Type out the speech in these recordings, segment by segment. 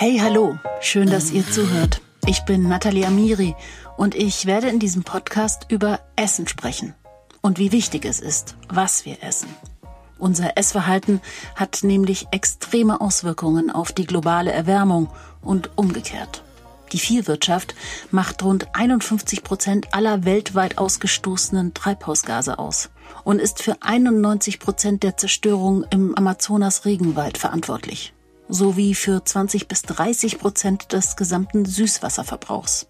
Hey, hallo, schön, dass ihr zuhört. Ich bin Nathalie Amiri und ich werde in diesem Podcast über Essen sprechen und wie wichtig es ist, was wir essen. Unser Essverhalten hat nämlich extreme Auswirkungen auf die globale Erwärmung und umgekehrt. Die Viehwirtschaft macht rund 51 Prozent aller weltweit ausgestoßenen Treibhausgase aus und ist für 91 Prozent der Zerstörung im Amazonas-Regenwald verantwortlich sowie für 20 bis 30 Prozent des gesamten Süßwasserverbrauchs.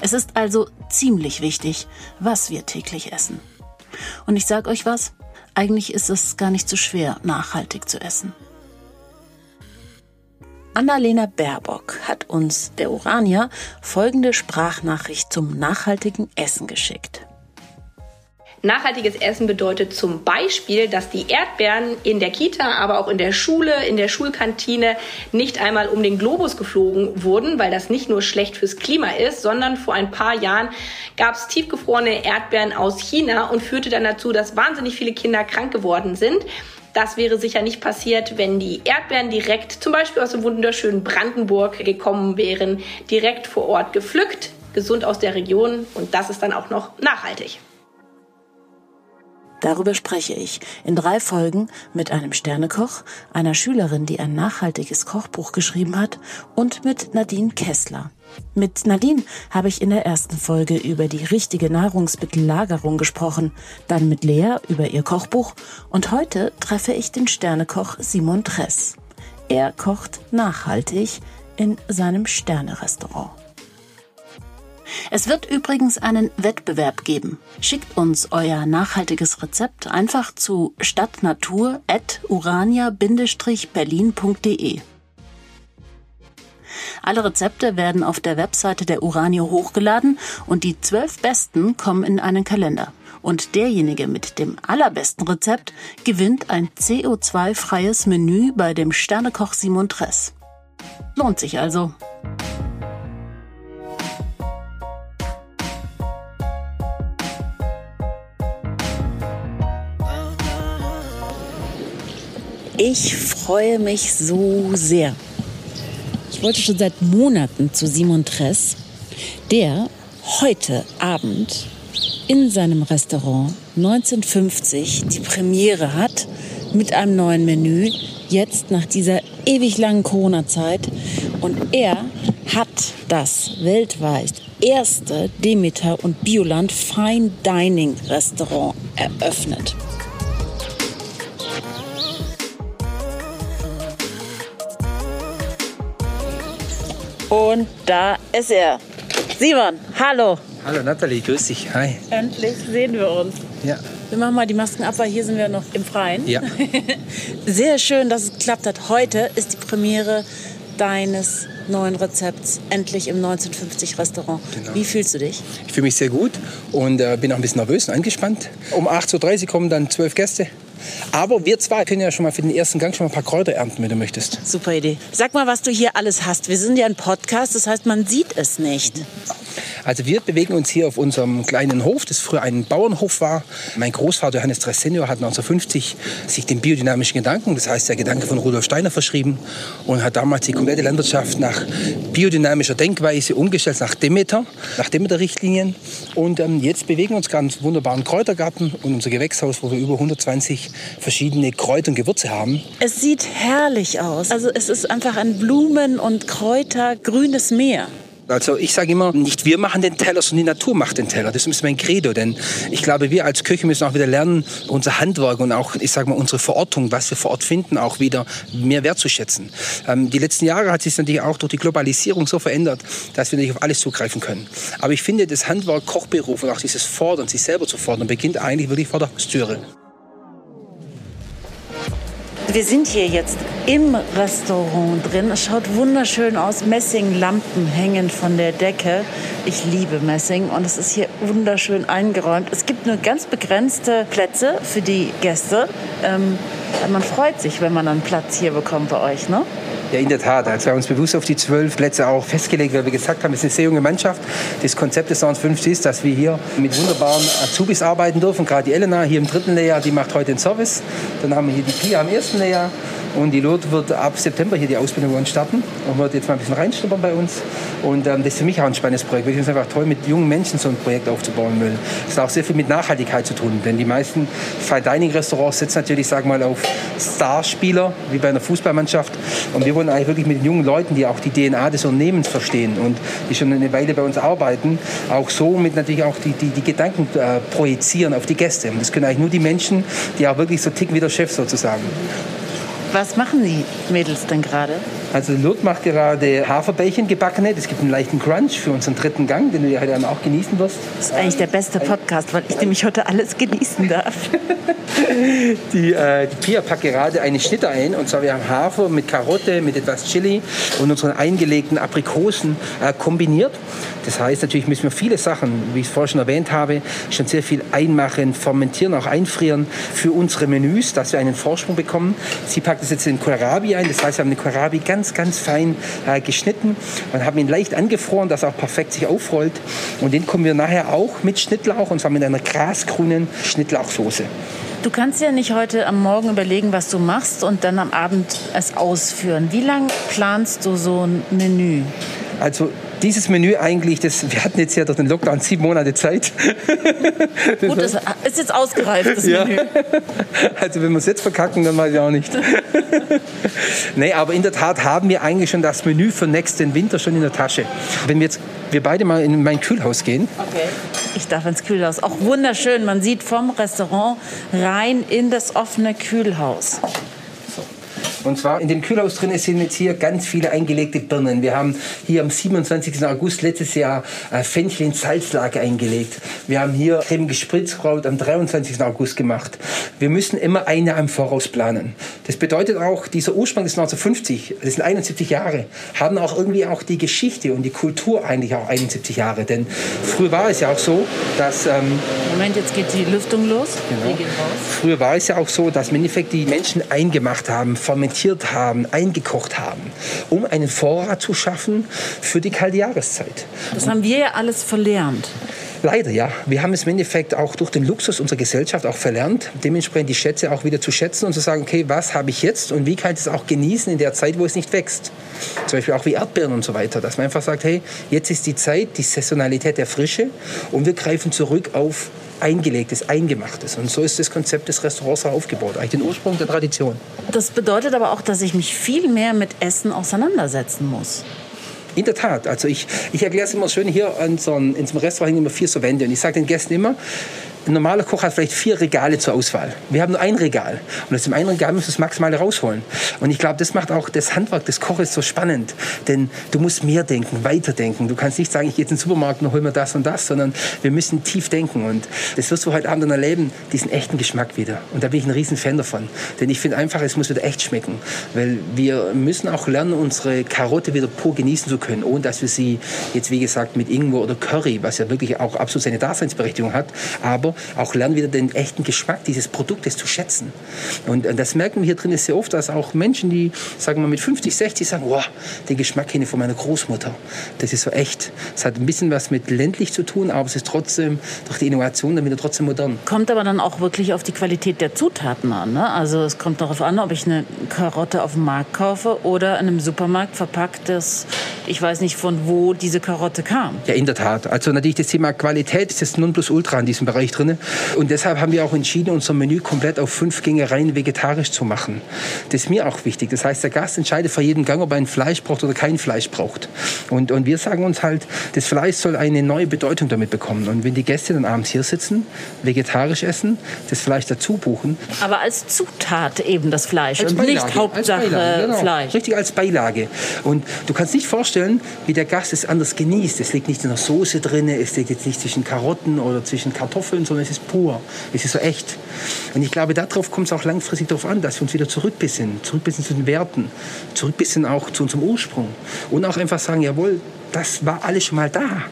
Es ist also ziemlich wichtig, was wir täglich essen. Und ich sage euch was, eigentlich ist es gar nicht so schwer, nachhaltig zu essen. Annalena Baerbock hat uns, der Uranier, folgende Sprachnachricht zum nachhaltigen Essen geschickt. Nachhaltiges Essen bedeutet zum Beispiel, dass die Erdbeeren in der Kita, aber auch in der Schule, in der Schulkantine nicht einmal um den Globus geflogen wurden, weil das nicht nur schlecht fürs Klima ist, sondern vor ein paar Jahren gab es tiefgefrorene Erdbeeren aus China und führte dann dazu, dass wahnsinnig viele Kinder krank geworden sind. Das wäre sicher nicht passiert, wenn die Erdbeeren direkt zum Beispiel aus dem wunderschönen Brandenburg gekommen wären, direkt vor Ort gepflückt, gesund aus der Region und das ist dann auch noch nachhaltig. Darüber spreche ich in drei Folgen mit einem Sternekoch, einer Schülerin, die ein nachhaltiges Kochbuch geschrieben hat, und mit Nadine Kessler. Mit Nadine habe ich in der ersten Folge über die richtige Nahrungsmittellagerung gesprochen, dann mit Lea über ihr Kochbuch und heute treffe ich den Sternekoch Simon Tress. Er kocht nachhaltig in seinem Sternerestaurant. Es wird übrigens einen Wettbewerb geben. Schickt uns euer nachhaltiges Rezept einfach zu stadtnatur.urania-berlin.de. Alle Rezepte werden auf der Webseite der Uranio hochgeladen und die zwölf besten kommen in einen Kalender. Und derjenige mit dem allerbesten Rezept gewinnt ein CO2-freies Menü bei dem Sternekoch Simon Tress. Lohnt sich also. Ich freue mich so sehr. Ich wollte schon seit Monaten zu Simon Tress, der heute Abend in seinem Restaurant 1950 die Premiere hat mit einem neuen Menü, jetzt nach dieser ewig langen Corona-Zeit. Und er hat das weltweit erste Demeter und Bioland Fine Dining Restaurant eröffnet. Und da ist er. Simon, hallo. Hallo Nathalie, grüß dich. Hi. Endlich sehen wir uns. Ja. Wir machen mal die Masken ab, weil hier sind wir noch im Freien. Ja. Sehr schön, dass es geklappt hat. Heute ist die Premiere deines neuen Rezepts endlich im 1950 Restaurant. Genau. Wie fühlst du dich? Ich fühle mich sehr gut und äh, bin auch ein bisschen nervös und angespannt. Um 8.30 Uhr kommen dann zwölf Gäste. Aber wir zwei können ja schon mal für den ersten Gang schon mal ein paar Kräuter ernten, wenn du möchtest. Super Idee. Sag mal, was du hier alles hast. Wir sind ja ein Podcast, das heißt, man sieht es nicht. Also wir bewegen uns hier auf unserem kleinen Hof, das früher ein Bauernhof war. Mein Großvater Johannes Dress Senior hat 1950 sich den biodynamischen Gedanken, das heißt der Gedanke von Rudolf Steiner verschrieben und hat damals die komplette Landwirtschaft nach biodynamischer Denkweise umgestellt, nach Demeter, nach Demeter-Richtlinien. Und ähm, jetzt bewegen wir uns einen wunderbaren Kräutergarten und unser Gewächshaus, wo wir über 120 verschiedene Kräuter und Gewürze haben. Es sieht herrlich aus. Also es ist einfach ein Blumen- und Kräuter grünes Meer. Also ich sage immer, nicht wir machen den Teller, sondern die Natur macht den Teller. Das ist mein Credo, denn ich glaube, wir als Köche müssen auch wieder lernen, unser Handwerk und auch, ich sage mal, unsere Verortung, was wir vor Ort finden, auch wieder mehr wertzuschätzen. Ähm, die letzten Jahre hat sich natürlich auch durch die Globalisierung so verändert, dass wir nicht auf alles zugreifen können. Aber ich finde, das Handwerk, Kochberuf und auch dieses Fordern, sich selber zu fordern, beginnt eigentlich wirklich vor der Haustüre. Wir sind hier jetzt im Restaurant drin. Es schaut wunderschön aus. Messinglampen hängen von der Decke. Ich liebe Messing und es ist hier wunderschön eingeräumt. Es gibt nur ganz begrenzte Plätze für die Gäste. Ähm, man freut sich, wenn man einen Platz hier bekommt bei euch, ne? Ja, in der Tat. Also wir haben uns bewusst auf die zwölf Plätze auch festgelegt, weil wir gesagt haben, es ist eine sehr junge Mannschaft. Das Konzept des Sounds 50 ist, dass wir hier mit wunderbaren Azubis arbeiten dürfen. Gerade die Elena hier im dritten Lehrjahr, die macht heute den Service. Dann haben wir hier die Pia im ersten Lehrjahr Und die Lourdes wird ab September hier die Ausbildung bei uns starten und wird jetzt mal ein bisschen reinschnuppern bei uns. Und ähm, das ist für mich auch ein spannendes Projekt. Ich finde es einfach toll, mit jungen Menschen so ein Projekt aufzubauen. Will. Das hat auch sehr viel mit Nachhaltigkeit zu tun. Denn die meisten Fine Dining Restaurants setzen natürlich, sagen mal, auf Starspieler, wie bei einer Fußballmannschaft. Und wir wollen eigentlich wirklich mit den jungen Leuten, die auch die DNA des Unternehmens verstehen und die schon eine Weile bei uns arbeiten, auch so mit natürlich auch die, die, die Gedanken äh, projizieren auf die Gäste. Und das können eigentlich nur die Menschen, die auch wirklich so ticken wie der Chef sozusagen. Was machen die Mädels denn gerade? Also Lourdes macht gerade Haferbällchen gebackene. Das gibt einen leichten Crunch für unseren dritten Gang, den du ja heute auch genießen wirst. Das ist eigentlich der beste Podcast, weil ich nämlich heute alles genießen darf. Die, äh, die Pia packt gerade eine Schnitte ein. Und zwar wir haben Hafer mit Karotte, mit etwas Chili und unseren eingelegten Aprikosen äh, kombiniert. Das heißt, natürlich müssen wir viele Sachen, wie ich es vorher schon erwähnt habe, schon sehr viel einmachen, fermentieren, auch einfrieren für unsere Menüs, dass wir einen Vorsprung bekommen. Sie packt das jetzt in Kohlrabi ein. Das heißt, wir haben den Kohlrabi ganz, ganz fein äh, geschnitten und haben ihn leicht angefroren, dass er auch perfekt sich aufrollt. Und den kommen wir nachher auch mit Schnittlauch und zwar mit einer grasgrünen Schnittlauchsoße. Du kannst ja nicht heute am Morgen überlegen, was du machst und dann am Abend es ausführen. Wie lange planst du so ein Menü? Also dieses Menü eigentlich, das, wir hatten jetzt ja durch den Lockdown sieben Monate Zeit. Gut, das ist jetzt ausgereift, das Ja. Menü. Also wenn wir es jetzt verkacken, dann weiß ich auch nicht. nee, aber in der Tat haben wir eigentlich schon das Menü für nächsten Winter schon in der Tasche. Wenn wir jetzt wir beide mal in mein Kühlhaus gehen, Okay. Ich darf ins Kühlhaus. Auch wunderschön. Man sieht vom Restaurant rein in das offene Kühlhaus. Und zwar in dem Kühlhaus drin sind jetzt hier ganz viele eingelegte Birnen. Wir haben hier am 27. August letztes Jahr äh, Fenchel in Salzlake eingelegt. Wir haben hier Creme Gespritzkraut am 23. August gemacht. Wir müssen immer ein Jahr im Voraus planen. Das bedeutet auch, dieser Ursprung ist 1950, das sind 71 Jahre, haben auch irgendwie auch die Geschichte und die Kultur eigentlich auch 71 Jahre. Denn früher war es ja auch so, dass... Ähm, Moment, jetzt geht die Lüftung los. Genau. Wir gehen raus. Früher war es ja auch so, dass im Endeffekt die Menschen eingemacht haben, fermentiert haben, eingekocht haben, um einen Vorrat zu schaffen für die kalte Jahreszeit. Das haben wir ja alles verlernt. Leider ja. Wir haben es im Endeffekt auch durch den Luxus unserer Gesellschaft auch verlernt, dementsprechend die Schätze auch wieder zu schätzen und zu sagen, okay, was habe ich jetzt und wie kann ich es auch genießen in der Zeit, wo es nicht wächst. Zum Beispiel auch wie Erdbeeren und so weiter, dass man einfach sagt, hey, jetzt ist die Zeit, die Saisonalität der Frische und wir greifen zurück auf eingelegtes, eingemachtes. Und so ist das Konzept des Restaurants aufgebaut, eigentlich den Ursprung der Tradition. Das bedeutet aber auch, dass ich mich viel mehr mit Essen auseinandersetzen muss. In der Tat. Also ich, ich erkläre es immer schön, hier in so einem, in so einem Restaurant hängen immer vier so Wände. Und ich sage den Gästen immer, ein normaler Koch hat vielleicht vier Regale zur Auswahl. Wir haben nur ein Regal. Und aus dem einen Regal müssen wir das Maximale rausholen. Und ich glaube, das macht auch das Handwerk des Koches so spannend. Denn du musst mehr denken, weiterdenken. Du kannst nicht sagen, ich gehe jetzt in den Supermarkt und hol mir das und das, sondern wir müssen tief denken. Und das wirst du heute Abend dann erleben, diesen echten Geschmack wieder. Und da bin ich ein riesen Fan davon. Denn ich finde einfach, es muss wieder echt schmecken. Weil wir müssen auch lernen, unsere Karotte wieder pur genießen zu können, ohne dass wir sie jetzt, wie gesagt, mit Ingwer oder Curry, was ja wirklich auch absolut seine Daseinsberechtigung hat, aber auch lernen wieder den echten Geschmack dieses Produktes zu schätzen. Und äh, das merken wir hier drin sehr oft, dass auch Menschen, die, sagen wir mit 50, 60 sagen, wow, den Geschmack kenne ich von meiner Großmutter. Das ist so echt. Es hat ein bisschen was mit ländlich zu tun, aber es ist trotzdem durch die Innovation dann wieder trotzdem modern. Kommt aber dann auch wirklich auf die Qualität der Zutaten an. Ne? Also es kommt darauf an, ob ich eine Karotte auf dem Markt kaufe oder in einem Supermarkt verpacktes, ich weiß nicht von wo diese Karotte kam. Ja, in der Tat. Also natürlich das Thema Qualität ist das Nonplusultra in diesem Bereich drin. Und deshalb haben wir auch entschieden, unser Menü komplett auf fünf Gänge rein vegetarisch zu machen. Das ist mir auch wichtig. Das heißt, der Gast entscheidet für jeden Gang, ob er ein Fleisch braucht oder kein Fleisch braucht. Und, und wir sagen uns halt, das Fleisch soll eine neue Bedeutung damit bekommen. Und wenn die Gäste dann abends hier sitzen, vegetarisch essen, das Fleisch dazu buchen, Aber als Zutat eben das Fleisch als und Beilage, nicht Hauptsache Beilage, genau. Fleisch. Richtig als Beilage. Und du kannst nicht vorstellen, wie der Gast es anders genießt. Es liegt nicht in der Soße drin, es liegt jetzt nicht zwischen Karotten oder zwischen Kartoffeln, sondern es ist pur. Es ist so echt. Und ich glaube, darauf kommt es auch langfristig darauf an, dass wir uns wieder zurückbesinnen. Zurückbesinnen zu den Werten. Zurückbesinnen auch zu unserem Ursprung. Und auch einfach sagen, jawohl, das war alles schon mal da.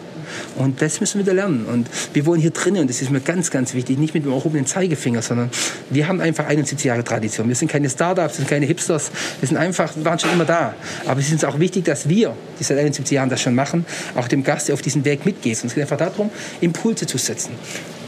Und das müssen wir wieder lernen. Und wir wollen hier drinnen, und das ist mir ganz, ganz wichtig, nicht mit dem erhobenen Zeigefinger, sondern wir haben einfach 71 Jahre Tradition. Wir sind keine Startups, wir sind keine Hipsters, wir sind einfach, waren schon immer da. Aber es ist uns auch wichtig, dass wir, die seit 71 Jahren das schon machen, auch dem Gast auf diesen Weg mitgehen. Und es geht einfach darum, Impulse zu setzen.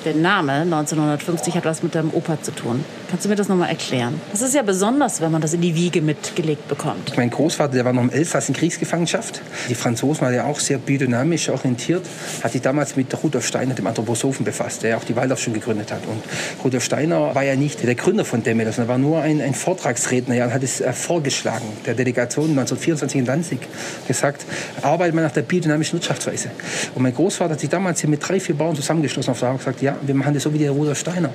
Der Name 1950 hat was mit deinem Opa zu tun. Kannst du mir das nochmal erklären? Das ist ja besonders, wenn man das in die Wiege mitgelegt bekommt. Mein Großvater, der war noch im Elsass in Kriegsgefangenschaft. Die Franzosen waren ja auch sehr biodynamisch orientiert, hat sich damals mit Rudolf Steiner, dem Anthroposophen, befasst, der auch die Waldorf schon gegründet hat. Und Rudolf Steiner war ja nicht der Gründer von Demmel, sondern war nur ein, ein Vortragsredner und hat es äh, vorgeschlagen, der Delegation 1924 in Danzig gesagt, arbeitet man nach der biodynamischen Wirtschaftsweise. Und mein Großvater hat sich damals hier mit drei, vier Bauern zusammengeschlossen und gesagt, ja, wir machen das so wie der Rudolf Steiner.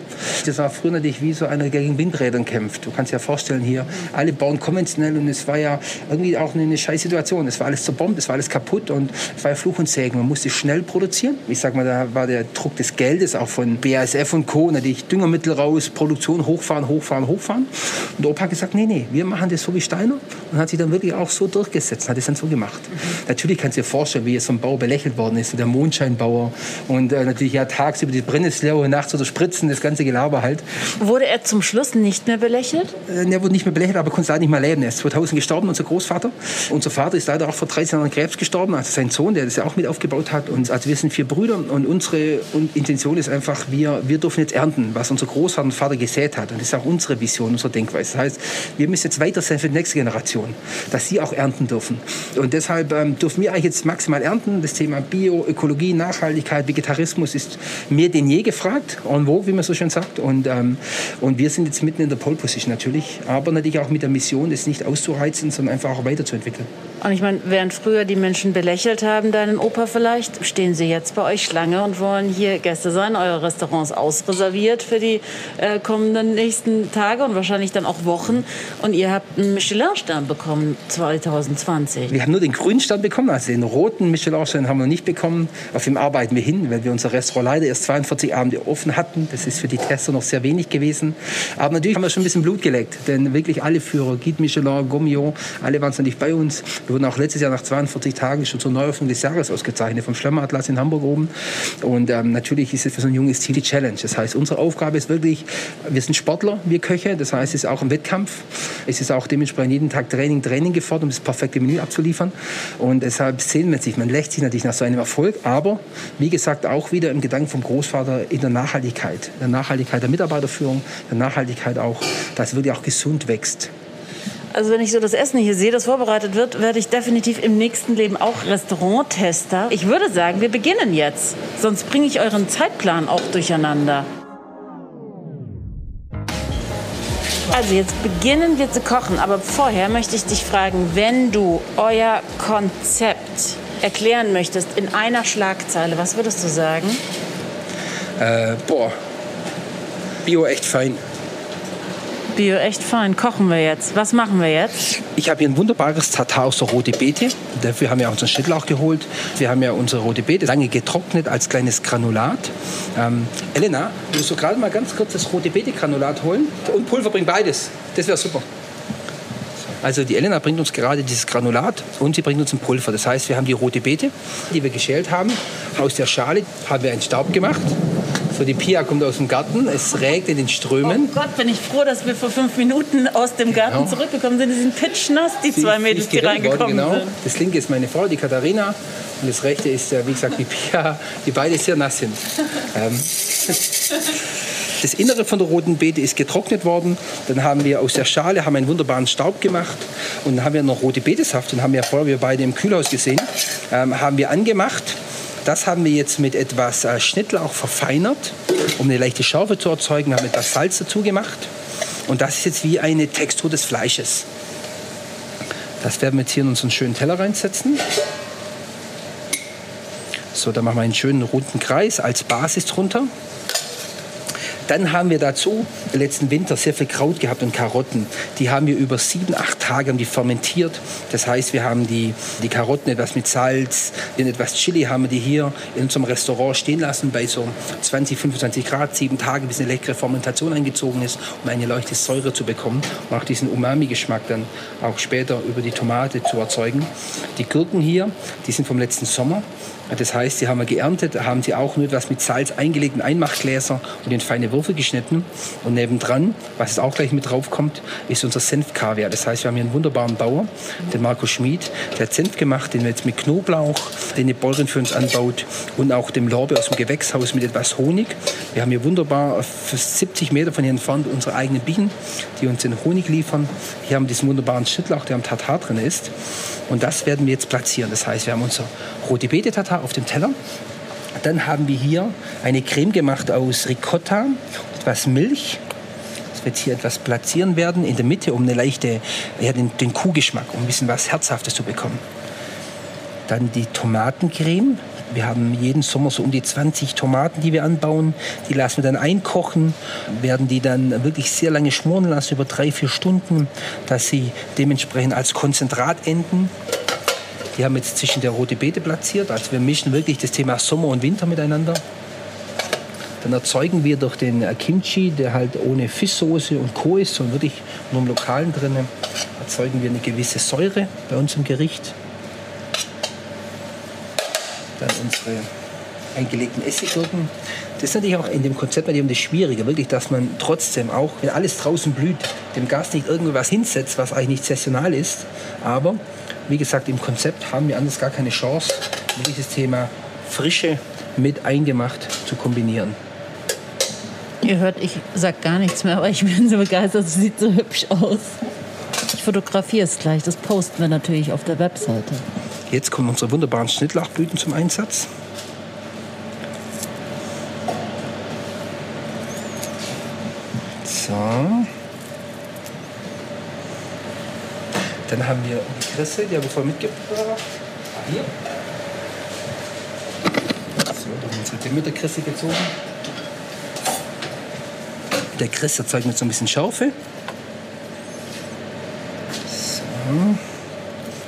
Das war früher natürlich wie so einer, der gegen Windrädern kämpft. Du kannst dir ja vorstellen, hier, alle bauen konventionell und es war ja irgendwie auch eine, scheiß Situation. Es war alles zerbombt, es war alles kaputt und es war ja Fluch und Segen. Man musste schnell produzieren. Ich sag mal, da war der Druck des Geldes auch von BASF und Co. Natürlich Düngermittel raus, Produktion hochfahren, hochfahren, hochfahren. Und Opa hat gesagt, nee, nee, wir machen das so wie Steiner und hat sich dann wirklich auch so durchgesetzt, hat es dann so gemacht. Mhm. Natürlich kannst du dir vorstellen, wie jetzt so Bau belächelt worden ist, der Mondscheinbauer und äh, natürlich ja tagsüber die Brennnessel nachts oder Spritzen, das ganze Gelaber halt. Wurde er zum Schluss nicht mehr belächelt? Äh, er wurde nicht mehr belächelt, aber konnte leider nicht mehr leben. Er ist 2000 gestorben, unser Großvater. Unser Vater ist leider auch vor 13 Jahren an Krebs gestorben, also sein Sohn, der das ja auch mit aufgebaut hat. Und also wir sind vier Brüder und unsere Intention ist einfach, wir, wir dürfen jetzt ernten, was unser Großvater und Vater gesät hat. Und das ist auch unsere Vision, unsere Denkweise. Das heißt, wir müssen jetzt weiter sein für die nächste Generation, dass sie auch ernten dürfen. Und deshalb ähm, dürfen wir eigentlich jetzt maximal ernten. Das Thema Bio, Ökologie, Nachhaltigkeit, Vegetarismus ist mehr denn je gefragt, en vogue, wie man so schön sagt. Und, ähm, und wir sind jetzt mitten in der Pole Position natürlich, aber natürlich auch mit der Mission, es nicht auszureizen, sondern einfach auch weiterzuentwickeln. Und ich meine, während früher die Menschen belächelt haben, deinen Opa vielleicht, stehen sie jetzt bei euch Schlange und wollen hier Gäste sein. Eure Restaurants ausreserviert für die äh, kommenden nächsten Tage und wahrscheinlich dann auch Wochen. Und ihr habt einen Michelin-Stern bekommen 2020. Wir haben nur den grünen Stern bekommen, also den roten Michelin-Stern haben wir nicht bekommen. Auf dem arbeiten wir hin, weil wir unser Restaurant leider erst 42 Abende offen hatten. Das ist für die Tester noch sehr wenig gewesen. Aber natürlich haben wir schon ein bisschen Blut geleckt, denn wirklich alle Führer, Guide Michelin, Gourmillon, alle waren natürlich bei uns. Wir wurden auch letztes Jahr nach 42 Tagen schon zur Neueröffnung des Jahres ausgezeichnet vom Schlemmeratlas in Hamburg oben. Und ähm, natürlich ist es für so ein junges Team die Challenge. Das heißt, unsere Aufgabe ist wirklich, wir sind Sportler, wir Köche. Das heißt, es ist auch ein Wettkampf. Es ist auch dementsprechend jeden Tag Training, Training gefordert, um das perfekte Menü abzuliefern. Und deshalb sehen wir sich, man lächt sich natürlich nach so einem Erfolg. Aber wie gesagt, auch wieder im Gedanken vom Großvater in der Nachhaltigkeit. Der Nachhaltigkeit der Mitarbeiterführung, der Nachhaltigkeit auch, dass wirklich auch gesund wächst. Also wenn ich so das Essen hier sehe, das vorbereitet wird, werde ich definitiv im nächsten Leben auch Restauranttester. Ich würde sagen, wir beginnen jetzt. Sonst bringe ich euren Zeitplan auch durcheinander. Also jetzt beginnen wir zu kochen, aber vorher möchte ich dich fragen, wenn du euer Konzept erklären möchtest in einer Schlagzeile, was würdest du sagen? Äh, boah, Bio echt fein. Bio echt fein. Kochen wir jetzt. Was machen wir jetzt? Ich habe hier ein wunderbares Tatar aus der Rote Beete. Dafür haben wir auch unseren Schnittlauch geholt. Wir haben ja unsere Rote Beete lange getrocknet als kleines Granulat. Ähm, Elena, willst du gerade mal ganz kurz das Rote Beete Granulat holen? Und Pulver bringt beides. Das wäre super. Also die Elena bringt uns gerade dieses Granulat und sie bringt uns ein Pulver. Das heißt, wir haben die rote Beete, die wir geschält haben. Aus der Schale haben wir einen Staub gemacht. So, die Pia kommt aus dem Garten, es regt in den Strömen. Oh Gott, bin ich froh, dass wir vor fünf Minuten aus dem Garten genau. zurückgekommen sind. Die sind pitchnass, die sie, zwei Mädels, die reingekommen worden, genau. sind. Das linke ist meine Frau, die Katharina. Und das rechte ist, wie gesagt, die Pia, die beide sehr nass sind. ähm. Das Innere von der roten Beete ist getrocknet worden. Dann haben wir aus der Schale haben einen wunderbaren Staub gemacht und dann haben wir noch rote Betesaft. Den haben wir vorher wir beide im Kühlhaus gesehen. Ähm, haben wir angemacht das haben wir jetzt mit etwas äh, Schnittlauch verfeinert, um eine leichte Schärfe zu erzeugen. Wir haben etwas Salz dazu gemacht. Und das ist jetzt wie eine Textur des Fleisches. Das werden wir jetzt hier in unseren schönen Teller reinsetzen. So, dann machen wir einen schönen runden Kreis als Basis drunter. Dann haben wir dazu letzten Winter sehr viel Kraut gehabt und Karotten. Die haben wir über sieben, acht Tage die fermentiert. Das heißt, wir haben die, die Karotten etwas mit Salz, etwas Chili haben wir die hier in unserem Restaurant stehen lassen bei so 20, 25 Grad, sieben Tage, bis eine leckere Fermentation eingezogen ist, um eine leichte Säure zu bekommen und auch diesen Umami-Geschmack dann auch später über die Tomate zu erzeugen. Die Gurken hier, die sind vom letzten Sommer. Das heißt, die haben wir geerntet, haben sie auch nur etwas mit Salz eingelegt in Einmachgläser und in feine Würfel geschnitten. Und nebendran, was auch gleich mit drauf kommt, ist unser Senfkaviar. Das heißt, wir haben hier einen wunderbaren Bauer, den Marco Schmid, der hat Senf gemacht, den wir jetzt mit Knoblauch, den eine Bäuerin für uns anbaut und auch dem Lorbeer aus dem Gewächshaus mit etwas Honig. Wir haben hier wunderbar 70 Meter von hier entfernt unsere eigenen Bienen, die uns den Honig liefern. Hier haben wir diesen wunderbaren Schnittlauch, der am Tatar drin ist. Und das werden wir jetzt platzieren. Das heißt, wir haben unser rote Beete Auf dem Teller. Dann haben wir hier eine Creme gemacht aus Ricotta, etwas Milch. Das wird hier etwas platzieren werden in der Mitte, um eine leichte, ja, den, den Kuhgeschmack, um ein bisschen was Herzhaftes zu bekommen. Dann die Tomatencreme. Wir haben jeden Sommer so um die 20 Tomaten, die wir anbauen. Die lassen wir dann einkochen, werden die dann wirklich sehr lange schmoren lassen, über drei, vier Stunden, dass sie dementsprechend als Konzentrat enden. Die haben jetzt zwischen der rote Beete platziert. Also wir mischen wirklich das Thema Sommer und Winter miteinander. Dann erzeugen wir durch den Kimchi, der halt ohne Fischsoße und Co. ist, sondern wirklich nur im Lokalen drin, erzeugen wir eine gewisse Säure bei uns im Gericht. Dann unsere eingelegten Essiggurken. Das ist natürlich auch in dem Konzept bei dem das Schwierige, wirklich, dass man trotzdem auch, wenn alles draußen blüht, dem Gast nicht irgendwas hinsetzt, was eigentlich nicht saisonal ist. Aber wie gesagt, im Konzept haben wir anders gar keine Chance, dieses Thema Frische mit eingemacht zu kombinieren. Ihr hört, ich sag gar nichts mehr, aber ich bin so begeistert, es sieht so hübsch aus. Ich fotografiere es gleich, das posten wir natürlich auf der Webseite. Jetzt kommen unsere wunderbaren Schnittlauchblüten zum Einsatz. So. Dann haben wir die Kresse, die habe ich vorhin mitgebracht. Ah, hier. So, dann unsere Demeter-Kresse gezogen. Der Kress erzeugt mit so ein bisschen Schaufe. So.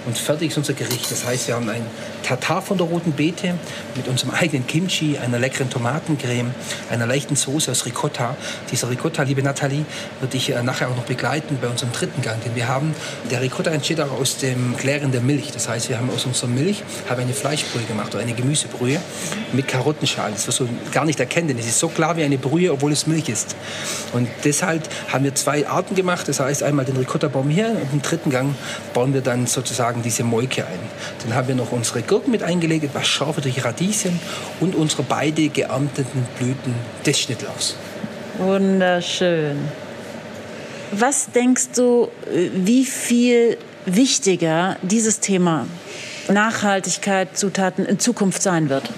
Und fertig ist unser Gericht. Das heißt, wir haben ein Tatar von der roten Beete mit unserem eigenen Kimchi, einer leckeren Tomatencreme, einer leichten Soße aus Ricotta. Dieser Ricotta, liebe Nathalie, wird dich äh, nachher auch noch begleiten bei unserem dritten Gang, den wir haben. Der Ricotta entsteht auch aus dem Klären der Milch. Das heißt, wir haben aus unserer Milch haben eine Fleischbrühe gemacht oder eine Gemüsebrühe mit Karottenschalen. Das wirst du gar nicht erkennen, denn es ist so klar wie eine Brühe, obwohl es Milch ist. Und deshalb haben wir zwei Arten gemacht. Das heißt, einmal den Ricotta-Baum hier und im dritten Gang bauen wir dann sozusagen diese Molke ein. Dann haben wir noch unsere Gurken mit eingelegt, etwas scharfe durch Radieschen und unsere beide geernteten Blüten des Schnittlauchs. Wunderschön. Was denkst du, wie viel wichtiger dieses Thema Nachhaltigkeit, Zutaten in Zukunft sein wird?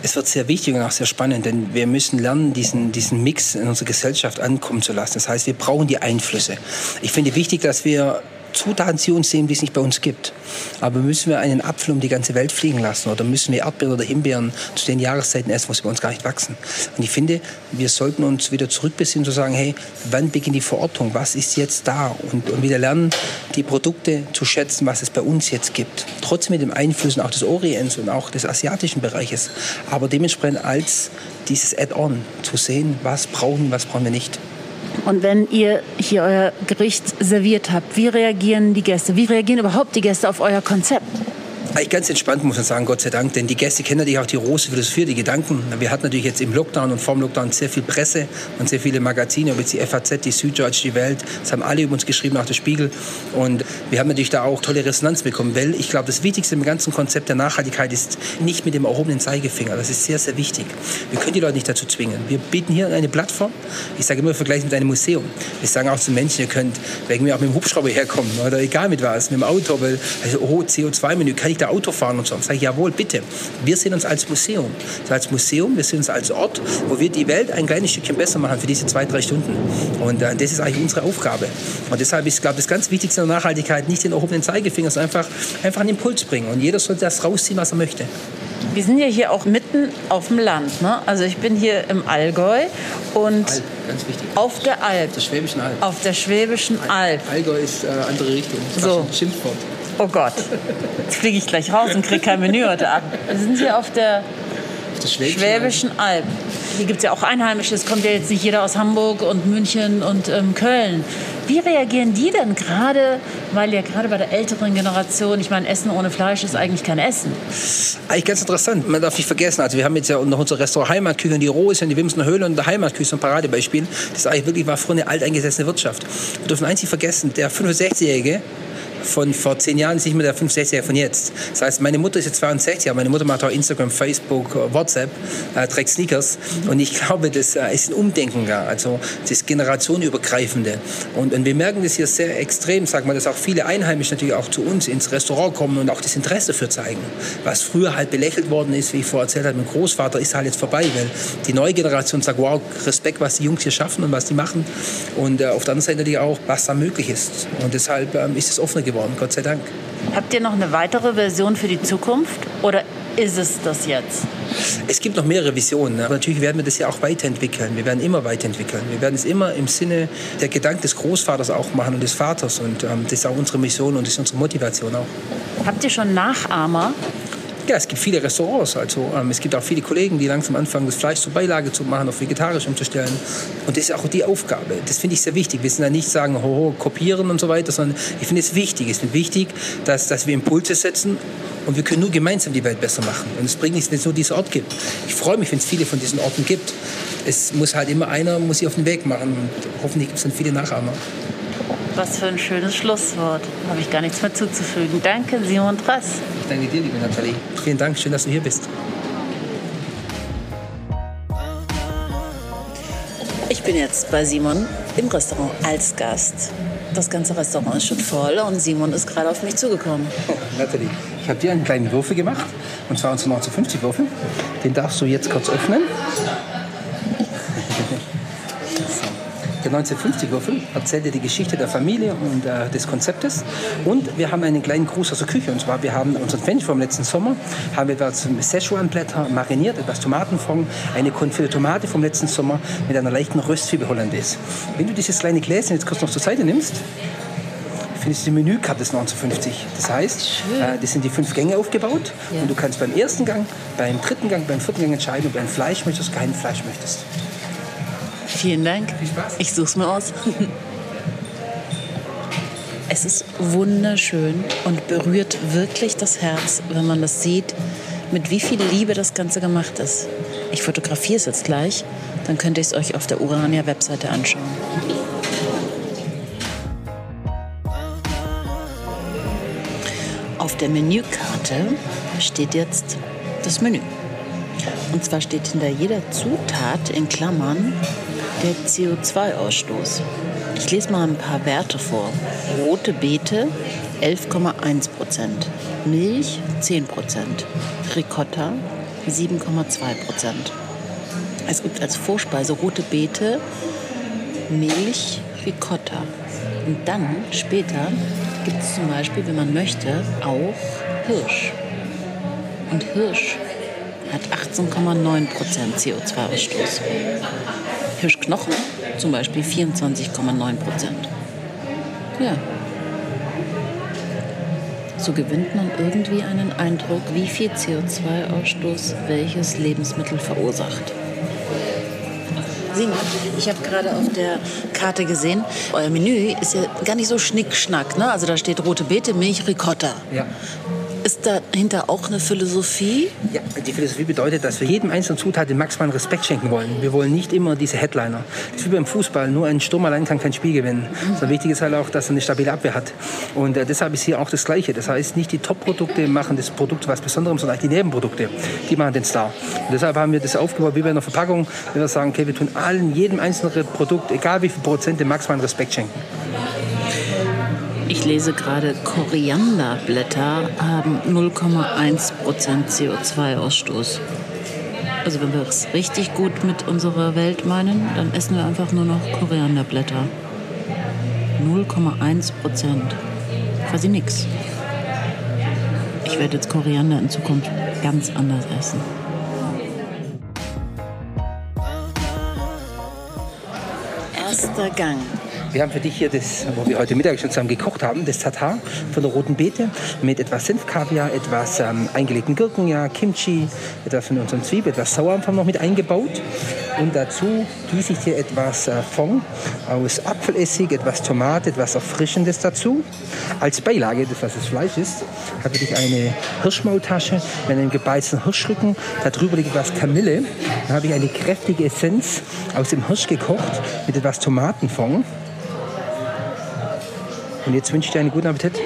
es wird sehr wichtig und auch sehr spannend, denn wir müssen lernen, diesen, diesen Mix in unserer Gesellschaft ankommen zu lassen. Das heißt, wir brauchen die Einflüsse. Ich finde wichtig, dass wir Zutaten zu uns sehen, die es nicht bei uns gibt. Aber müssen wir einen Apfel um die ganze Welt fliegen lassen oder müssen wir Erdbeeren oder Himbeeren zu den Jahreszeiten essen, wo sie bei uns gar nicht wachsen? Und ich finde, wir sollten uns wieder zurückbesinnen zu sagen, hey, wann beginnt die Verortung? Was ist jetzt da? Und, und wieder lernen, die Produkte zu schätzen, was es bei uns jetzt gibt. Trotzdem mit dem Einflüssen auch des Orients und auch des asiatischen Bereiches. Aber dementsprechend als dieses Add-on zu sehen, was brauchen wir, was brauchen wir nicht. Und wenn ihr hier euer Gericht serviert habt, wie reagieren die Gäste? Wie reagieren überhaupt die Gäste auf euer Konzept? Ganz entspannt, muss man sagen, Gott sei Dank. Denn die Gäste kennen natürlich auch die große Philosophie, die Gedanken. Wir hatten natürlich jetzt im Lockdown und vorm Lockdown sehr viel Presse und sehr viele Magazine, ob jetzt die FAZ, die Süddeutsche, die Welt. Das haben alle über uns geschrieben, auch der Spiegel. Und wir haben natürlich da auch tolle Resonanz bekommen, weil ich glaube, das Wichtigste im ganzen Konzept der Nachhaltigkeit ist nicht mit dem erhobenen Zeigefinger. Das ist sehr, sehr wichtig. Wir können die Leute nicht dazu zwingen. Wir bieten hier eine Plattform. Ich sage immer, vergleichen mit einem Museum. Wir sagen auch zu Menschen, ihr könnt wegen mir auch mit dem Hubschrauber herkommen oder egal mit was, mit dem Auto, weil also, oh, CO2-Menü, kann ich da Auto fahren und so. Ich sage, jawohl, bitte. Wir sehen uns als Museum. Als Museum, wir sehen uns als Ort, wo wir die Welt ein kleines Stückchen besser machen für diese zwei, drei Stunden. Und äh, das ist eigentlich unsere Aufgabe. Und deshalb ist, glaube ich, das ganz Wichtigste in der Nachhaltigkeit nicht den erhobenen Zeigefinger, sondern einfach, einfach einen Impuls bringen. Und jeder soll das rausziehen, was er möchte. Wir sind ja hier auch mitten auf dem Land. Ne? Also ich bin hier im Allgäu und Alp, auf der Alp. Auf der Schwäbischen Alb. Auf der Schwäbischen Alb. Allgäu ist äh, andere Richtung. Das ist So. fast ein Schimpfwort. Oh Gott, jetzt fliege ich gleich raus und kriege kein Menü heute Abend. Wir sind hier auf der Auf Schwäbischen, Schwäbischen Alb. Hier gibt es ja auch Einheimische. Es kommt ja jetzt nicht jeder aus Hamburg und München und ähm, Köln. Wie reagieren die denn gerade, weil ja gerade bei der älteren Generation, ich meine, Essen ohne Fleisch ist eigentlich kein Essen. Eigentlich ganz interessant. Man darf nicht vergessen, also wir haben jetzt ja noch unser Restaurant Heimatküche, die Roh ist in die Wimsener Höhle und der Heimatküche ist ein Paradebeispiel. Das ist eigentlich wirklich war früher eine alteingesessene Wirtschaft. Wir dürfen eins nicht vergessen, der 65-Jährige, von vor zehn Jahren ist nicht mehr der 65er von jetzt. Das heißt, meine Mutter ist jetzt 62, aber meine Mutter macht auch Instagram, Facebook, WhatsApp, äh, trägt Sneakers. Und ich glaube, das äh, ist ein Umdenken da, also das generationenübergreifende. Und, und wir merken das hier sehr extrem, sag mal, dass auch viele Einheimische natürlich auch zu uns ins Restaurant kommen und auch das Interesse dafür zeigen. Was früher halt belächelt worden ist, wie ich vorher erzählt habe, mein Großvater, ist halt jetzt vorbei, weil die neue Generation sagt, wow, Respekt, was die Jungs hier schaffen und was die machen. Und äh, auf der anderen Seite natürlich auch, was da möglich ist. Und deshalb ähm, ist es offener geworden, Gott sei Dank. Habt ihr noch eine weitere Version für die Zukunft oder ist es das jetzt? Es gibt noch mehrere Visionen, aber natürlich werden wir das ja auch weiterentwickeln. Wir werden immer weiterentwickeln. Wir werden es immer im Sinne der Gedanken des Großvaters auch machen und des Vaters. Und ähm, das ist auch unsere Mission und das ist unsere Motivation auch. Habt ihr schon Nachahmer? Ja, es gibt viele Restaurants. Also ähm, es gibt auch viele Kollegen, die langsam anfangen, das Fleisch zur Beilage zu machen, auf vegetarisch umzustellen. Und das ist auch die Aufgabe. Das finde ich sehr wichtig. Wir sind da nicht sagen, hoho, kopieren und so weiter, sondern ich finde es wichtig. Es ist wichtig, dass, dass wir Impulse setzen und wir können nur gemeinsam die Welt besser machen. Und es bringt nichts, wenn es nur diesen Ort gibt. Ich freue mich, wenn es viele von diesen Orten gibt. Es muss halt immer einer muss sich auf den Weg machen und hoffentlich gibt es dann viele Nachahmer. Was für ein schönes Schlusswort. Habe ich gar nichts mehr zuzufügen. Danke, Simon Dress. Ich danke dir, liebe Nathalie. Vielen Dank, schön, dass du hier bist. Ich bin jetzt bei Simon im Restaurant als Gast. Das ganze Restaurant ist schon voll und Simon ist gerade auf mich zugekommen. Nathalie, ich habe dir einen kleinen Würfel gemacht, und zwar unseren 1950 Würfel. Den darfst du jetzt kurz öffnen. Der 1950-Würfel erzählt dir die Geschichte der Familie und äh, des Konzeptes. Und wir haben einen kleinen Gruß aus der Küche. Und zwar, wir haben unseren Fench vom letzten Sommer, haben wir etwas Szechuan-Blätter mariniert, etwas Tomatenfond, eine konfittierte Tomate vom letzten Sommer mit einer leichten Röstzwiebel Hollandaise. Wenn du dieses kleine Gläschen jetzt kurz noch zur Seite nimmst, findest du die Menükarte des 1950. Das heißt, äh, das sind die fünf Gänge aufgebaut. Ja. Und du kannst beim ersten Gang, beim dritten Gang, beim vierten Gang entscheiden, ob du ein Fleisch möchtest, kein Fleisch möchtest. Vielen Dank. Viel Spaß. Ich suche es mir aus. Es ist wunderschön und berührt wirklich das Herz, wenn man das sieht, mit wie viel Liebe das Ganze gemacht ist. Ich fotografiere es jetzt gleich, dann könnt ihr es euch auf der Urania-Webseite anschauen. Auf der Menükarte steht jetzt das Menü. Und zwar steht hinter jeder Zutat in Klammern der CO2-Ausstoß. Ich lese mal ein paar Werte vor. Rote Beete 11,1 Prozent, Milch 10 Prozent, Ricotta 7,2 Prozent. Es gibt als Vorspeise rote Beete, Milch, Ricotta. Und dann später gibt es zum Beispiel, wenn man möchte, auch Hirsch. Und Hirsch hat 18,9 Prozent CO2-Ausstoß. Hirschknochen zum Beispiel 24,9 Prozent. Ja. So gewinnt man irgendwie einen Eindruck, wie viel CO2-Ausstoß welches Lebensmittel verursacht. Simon, ich habe gerade auf der Karte gesehen, euer Menü ist ja gar nicht so schnickschnack. Ne? Also da steht rote Beete, Milch, Ricotta. Ja. Ist dahinter auch eine Philosophie? Ja, die Philosophie bedeutet, dass wir jedem einzelnen Zutat den maximalen Respekt schenken wollen. Wir wollen nicht immer diese Headliner. Das ist wie beim Fußball. Nur ein Sturm allein kann kein Spiel gewinnen. Mhm. So wichtig ist halt auch, dass er eine stabile Abwehr hat. Und äh, deshalb ist hier auch das Gleiche. Das heißt, nicht die Top-Produkte machen das Produkt was Besonderem, sondern die Nebenprodukte. Die machen den Star. Und deshalb haben wir das aufgebaut wie bei einer Verpackung. Wir sagen, okay, wir tun allen, jedem einzelnen Produkt, egal wie viel Prozent, den maximalen Respekt schenken. Ich lese gerade, Korianderblätter haben 0,1% CO2-Ausstoß. Also wenn wir es richtig gut mit unserer Welt meinen, dann essen wir einfach nur noch Korianderblätter. 0,1% Quasi nichts. Ich werde jetzt Koriander in Zukunft ganz anders essen. Erster Gang. Wir haben für dich hier das, wo wir heute Mittag schon zusammen gekocht haben, das Tatar von der roten Beete mit etwas Senfkaviar, etwas ähm, eingelegten Gurken, ja, Kimchi, etwas von unseren Zwiebeln, etwas Sauerampfer noch mit eingebaut. Und dazu gieße ich dir etwas äh, Fond aus Apfelessig, etwas Tomate, etwas Erfrischendes dazu. Als Beilage, das was das Fleisch ist, habe ich eine Hirschmaultasche mit einem gebeizten Hirschrücken. Darüber liegt etwas Kamille. Dann habe ich eine kräftige Essenz aus dem Hirsch gekocht mit etwas Tomatenfond. Und jetzt wünsche ich dir einen guten Appetit.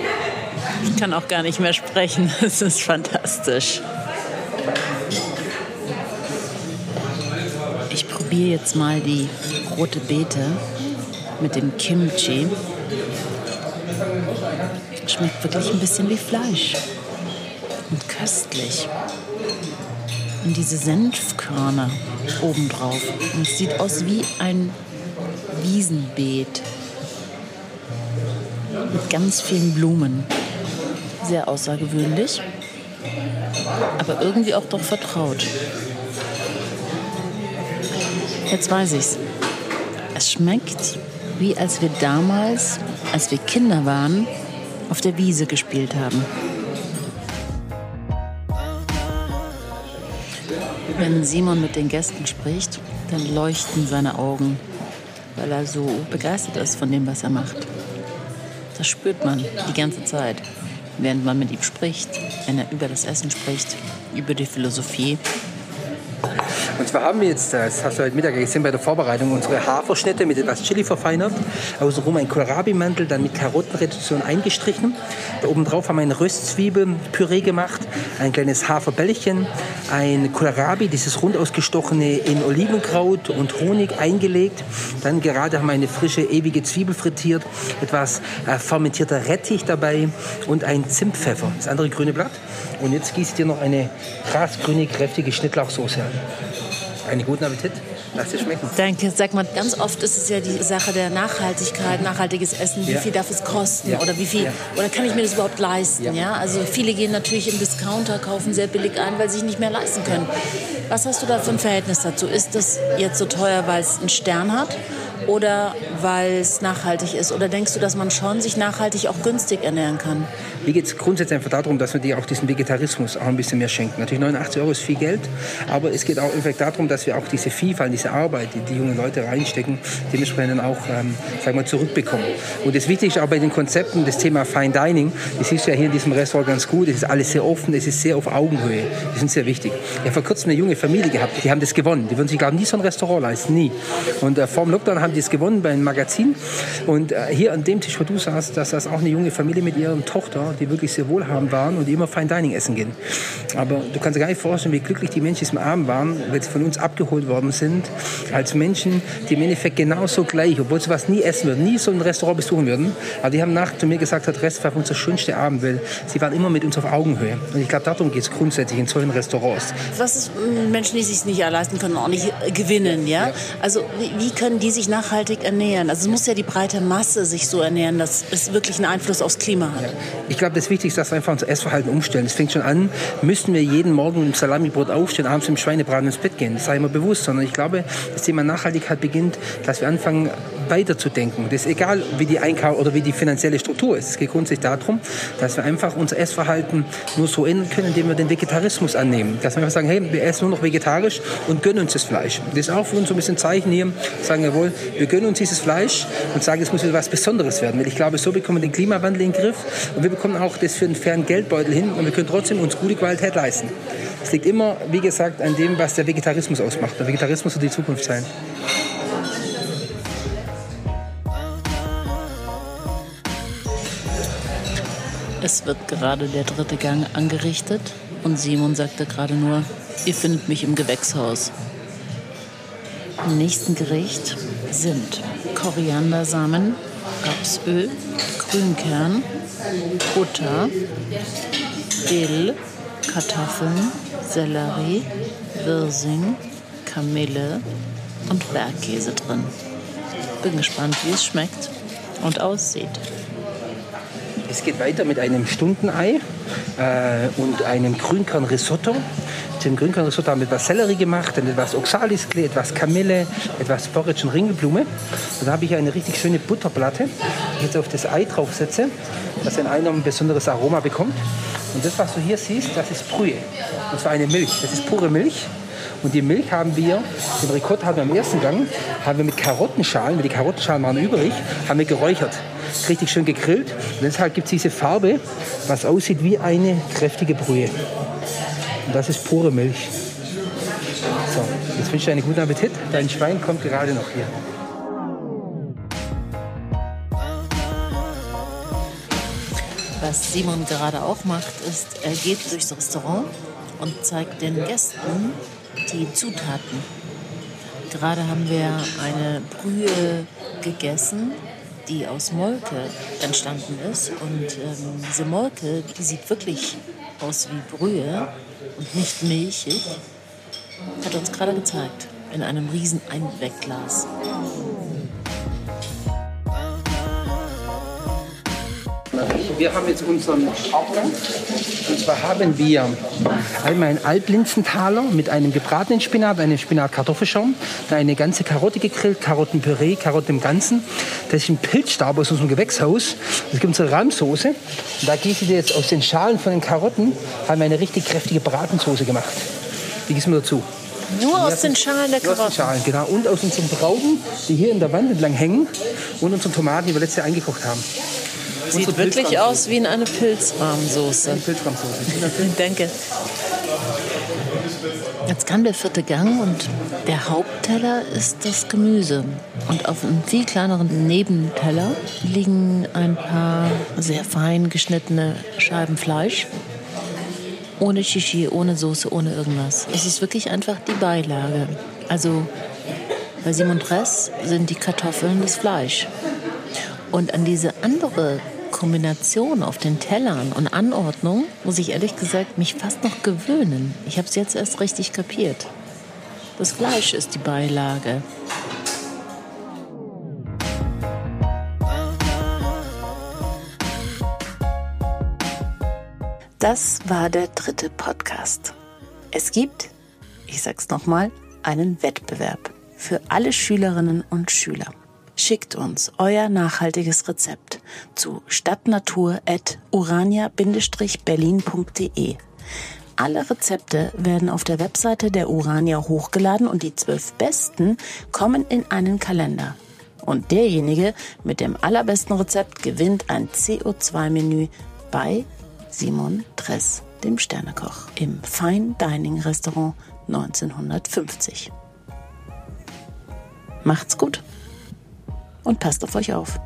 Ich kann auch gar nicht mehr sprechen. Es ist fantastisch. Ich probiere jetzt mal die rote Beete mit dem Kimchi. Schmeckt wirklich ein bisschen wie Fleisch. Und köstlich. Und diese Senfkörner obendrauf. Und es sieht aus wie ein Wiesenbeet. Mit ganz vielen Blumen. Sehr außergewöhnlich. Aber irgendwie auch doch vertraut. Jetzt weiß ich's. Es schmeckt wie als wir damals, als wir Kinder waren, auf der Wiese gespielt haben. Wenn Simon mit den Gästen spricht, dann leuchten seine Augen, weil er so begeistert ist von dem, was er macht. Das spürt man die ganze Zeit, während man mit ihm spricht, wenn er über das Essen spricht, über die Philosophie und zwar haben wir jetzt, das hast du heute Mittag gesehen bei der Vorbereitung, unsere Haferschnitte mit etwas Chili verfeinert. Außenrum ein Kohlrabi-Mantel, dann mit Karottenreduktion eingestrichen. Da oben drauf haben wir ein Röstzwiebelpüree gemacht, ein kleines Haferbällchen, ein Kohlrabi, dieses rund ausgestochene in Olivenkraut und Honig eingelegt. Dann gerade haben wir eine frische, ewige Zwiebel frittiert, etwas äh, fermentierter Rettich dabei und ein Zimtpfeffer, das andere grüne Blatt. Und jetzt gieße ich dir noch eine grasgrüne, kräftige Schnittlauchsoße an. Einen guten Appetit. Lass dir schmecken. Danke. Sag mal, ganz oft ist es ja die Sache der Nachhaltigkeit, nachhaltiges Essen. Wie ja. viel darf es kosten? Ja. Oder wie viel, ja. oder kann ich mir das überhaupt leisten? Ja. Also viele gehen natürlich im Discounter, kaufen sehr billig ein, weil sie sich nicht mehr leisten können. Was hast du da für ein Verhältnis dazu? Ist das jetzt so teuer, weil es einen Stern hat? Oder weil es nachhaltig ist? Oder denkst du, dass man schon sich nachhaltig auch günstig ernähren kann? Mir geht es grundsätzlich einfach darum, dass wir dir auch diesen Vegetarismus auch ein bisschen mehr schenken. Natürlich 89 Euro ist viel Geld, aber es geht auch darum, dass wir auch diese Vielfalt, diese Arbeit, die die jungen Leute reinstecken, dementsprechend auch ähm, sagen wir, zurückbekommen. Und das Wichtigste auch bei den Konzepten, das Thema Fine Dining, das siehst du ja hier in diesem Restaurant ganz gut, es ist alles sehr offen, es ist sehr auf Augenhöhe, die sind sehr wichtig. Ich habe vor kurzem eine junge Familie gehabt, die haben das gewonnen, die würden sich, glaube ich, nie so ein Restaurant leisten, nie. Und äh, vor dem Lockdown haben die es gewonnen bei einem Magazin und äh, hier an dem Tisch, wo du saßt, das saß auch eine junge Familie mit ihrer Tochter, die wirklich sehr wohlhabend waren und die immer Fine Dining essen gehen. Aber du kannst dir gar nicht vorstellen, wie glücklich die Menschen im Abend waren, weil sie von uns abgeholt worden sind, als Menschen, die im Endeffekt genauso gleich, obwohl sie was nie essen würden, nie so ein Restaurant besuchen würden, aber die haben nach zu mir gesagt, das Rest war unser schönster Abend, weil sie waren immer mit uns auf Augenhöhe. Und ich glaube, darum geht es grundsätzlich in solchen Restaurants. Was ist Menschen, die sich nicht leisten können, auch nicht gewinnen, ja? ja. Also wie, können die sich nachhaltig ernähren? Also es muss ja die breite Masse sich so ernähren, dass es wirklich einen Einfluss aufs Klima hat. Ich glaube, das Wichtigste ist, dass wir einfach unser Essverhalten umstellen. Das fängt schon an, müssen wir jeden Morgen im Salamibrot aufstehen, abends im Schweinebraten ins Bett gehen. Das sei immer bewusst, sondern ich glaube, das Thema Nachhaltigkeit beginnt, dass wir anfangen, weiterzudenken. Das ist egal, wie die Einkauf oder wie die finanzielle Struktur ist. Es geht grundsätzlich darum, dass wir einfach unser Essverhalten nur so ändern können, indem wir den Vegetarismus annehmen. Dass wir einfach sagen, hey, wir essen nur noch vegetarisch und gönnen uns das Fleisch. Das ist auch für uns so ein bisschen ein Zeichen hier, sagen jawohl, wir gönnen uns dieses Fleisch und sagen, es muss wieder was Besonderes werden. Weil ich glaube, so bekommen wir den Klimawandel in den Griff und wir bekommen auch das für einen fairen Geldbeutel hin und wir können trotzdem uns gute Qualität leisten. Es liegt immer, wie gesagt, an dem, was der Vegetarismus ausmacht. Der Vegetarismus wird die Zukunft sein. Es wird gerade der dritte Gang angerichtet und Simon sagte gerade nur, ihr findet mich im Gewächshaus. Im nächsten Gericht sind Koriandersamen, Rapsöl, Grünkern, Butter, Dill, Kartoffeln, Sellerie, Wirsing, Kamille und Bergkäse drin. Bin gespannt, wie es schmeckt und aussieht. Es geht weiter mit einem Stundenei äh, und einem Grünkernrisotto. Zum Grünkernrisotto haben wir etwas Sellerie gemacht, dann etwas Oxalisklee, etwas Kamille, etwas Porridge und Ringelblume. Dann habe ich eine richtig schöne Butterplatte, die ich jetzt auf das Ei draufsetze, dass ein Ei noch ein besonderes Aroma bekommt. Und das, was du hier siehst, das ist Brühe. Und zwar eine Milch. Das ist pure Milch. Und die Milch haben wir, den Ricotta haben wir am ersten Gang, haben wir mit Karottenschalen, weil die Karottenschalen waren übrig, haben wir geräuchert. Richtig schön gegrillt. Und deshalb gibt es diese Farbe, was aussieht wie eine kräftige Brühe. Und das ist pure Milch. So, jetzt wünsche ich dir einen guten Appetit. Dein Schwein kommt gerade noch hier. Was Simon gerade auch macht, ist, er geht durchs Restaurant und zeigt den Gästen die Zutaten. Gerade haben wir eine Brühe gegessen, die aus Molke entstanden ist. Und ähm, diese Molke, die sieht wirklich aus wie Brühe und nicht milchig, hat uns gerade gezeigt in einem riesen Einwegglas. Wir haben jetzt unseren Hauptgang. Und zwar haben wir einmal einen Altlinzenthaler mit einem gebratenen Spinat, einem Spinat-Kartoffelschaum, dann eine ganze Karotte gegrillt, Karottenpüree, Karotten im Ganzen. Das ist ein Pilzstab aus unserem Gewächshaus. Es gibt unsere Rahmsoße. Und da gieße ich jetzt aus den Schalen von den Karotten, haben wir eine richtig kräftige Bratensoße gemacht. Die gießen wir dazu. Nur aus den Schalen der Nur aus den Karotten. Schalen, genau. Und aus unseren Trauben, die hier in der Wand entlang hängen. Und unseren Tomaten, die wir letztes Jahr eingekocht haben. Sieht wirklich aus wie in eine Pilzrahmsoße. Die Pilzrahmsoße. Danke. Jetzt kam der vierte Gang und der Hauptteller ist das Gemüse. Und auf einem viel kleineren Nebenteller liegen ein paar sehr fein geschnittene Scheiben Fleisch. Ohne Shishi, ohne Soße, ohne irgendwas. Es ist wirklich einfach die Beilage. Also bei Simon Press sind die Kartoffeln das Fleisch. Und an diese andere Kombination auf den Tellern und Anordnung muss ich ehrlich gesagt mich fast noch gewöhnen. Ich habe es jetzt erst richtig kapiert. Das Fleisch ist die Beilage. Das war der dritte Podcast. Es gibt, ich sag's nochmal, einen Wettbewerb für alle Schülerinnen und Schüler. Schickt uns euer nachhaltiges Rezept zu stadtnatur.urania-berlin.de. Alle Rezepte werden auf der Webseite der Urania hochgeladen und die zwölf besten kommen in einen Kalender. Und derjenige mit dem allerbesten Rezept gewinnt ein CO2-Menü bei Simon Dress, dem Sternekoch, im Fine Dining Restaurant 1950. Macht's gut und passt auf euch auf.